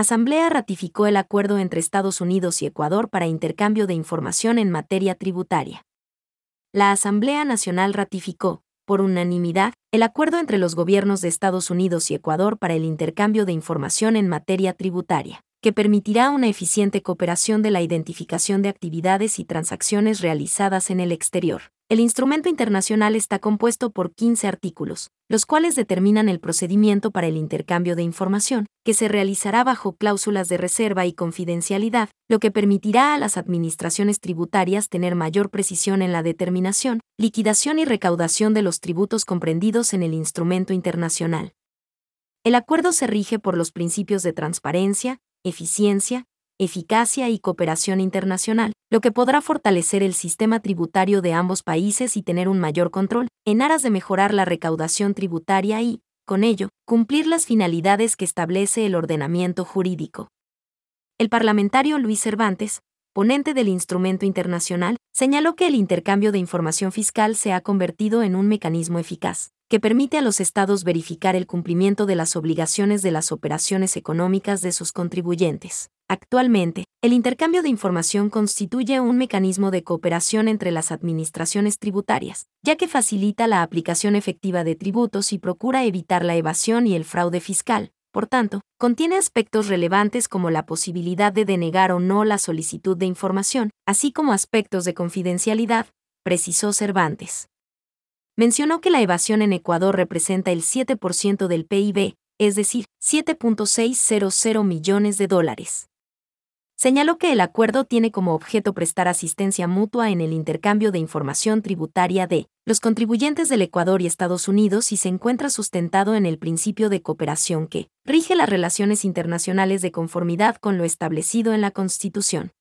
Asamblea ratificó el acuerdo entre Estados Unidos y Ecuador para intercambio de información en materia tributaria. La Asamblea Nacional ratificó, por unanimidad, el acuerdo entre los gobiernos de Estados Unidos y Ecuador para el intercambio de información en materia tributaria que permitirá una eficiente cooperación de la identificación de actividades y transacciones realizadas en el exterior. El instrumento internacional está compuesto por 15 artículos, los cuales determinan el procedimiento para el intercambio de información, que se realizará bajo cláusulas de reserva y confidencialidad, lo que permitirá a las administraciones tributarias tener mayor precisión en la determinación, liquidación y recaudación de los tributos comprendidos en el instrumento internacional. El acuerdo se rige por los principios de transparencia, eficiencia, eficacia y cooperación internacional, lo que podrá fortalecer el sistema tributario de ambos países y tener un mayor control, en aras de mejorar la recaudación tributaria y, con ello, cumplir las finalidades que establece el ordenamiento jurídico. El parlamentario Luis Cervantes, ponente del instrumento internacional, señaló que el intercambio de información fiscal se ha convertido en un mecanismo eficaz, que permite a los estados verificar el cumplimiento de las obligaciones de las operaciones económicas de sus contribuyentes. Actualmente, el intercambio de información constituye un mecanismo de cooperación entre las administraciones tributarias, ya que facilita la aplicación efectiva de tributos y procura evitar la evasión y el fraude fiscal, por tanto, contiene aspectos relevantes como la posibilidad de denegar o no la solicitud de información, así como aspectos de confidencialidad, precisó Cervantes. Mencionó que la evasión en Ecuador representa el 7% del PIB, es decir, 7.600 millones de dólares señaló que el acuerdo tiene como objeto prestar asistencia mutua en el intercambio de información tributaria de los contribuyentes del Ecuador y Estados Unidos y se encuentra sustentado en el principio de cooperación que rige las relaciones internacionales de conformidad con lo establecido en la Constitución.